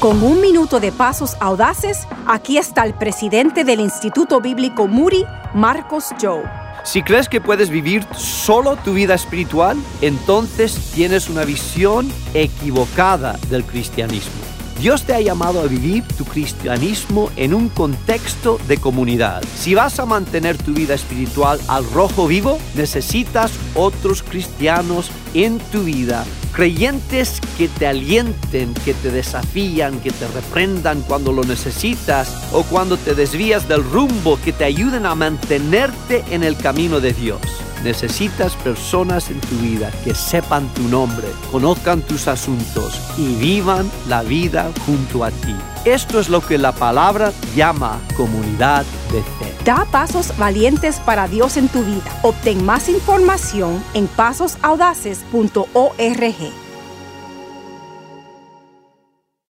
Con un minuto de pasos audaces, aquí está el presidente del Instituto Bíblico Muri, Marcos Joe. Si crees que puedes vivir solo tu vida espiritual, entonces tienes una visión equivocada del cristianismo. Dios te ha llamado a vivir tu cristianismo en un contexto de comunidad. Si vas a mantener tu vida espiritual al rojo vivo, necesitas otros cristianos en tu vida, creyentes que te alienten, que te desafían, que te reprendan cuando lo necesitas o cuando te desvías del rumbo, que te ayuden a mantenerte en el camino de Dios. Necesitas personas en tu vida que sepan tu nombre, conozcan tus asuntos y vivan la vida junto a ti. Esto es lo que la palabra llama comunidad de fe. Da pasos valientes para Dios en tu vida. Obtén más información en pasosaudaces.org.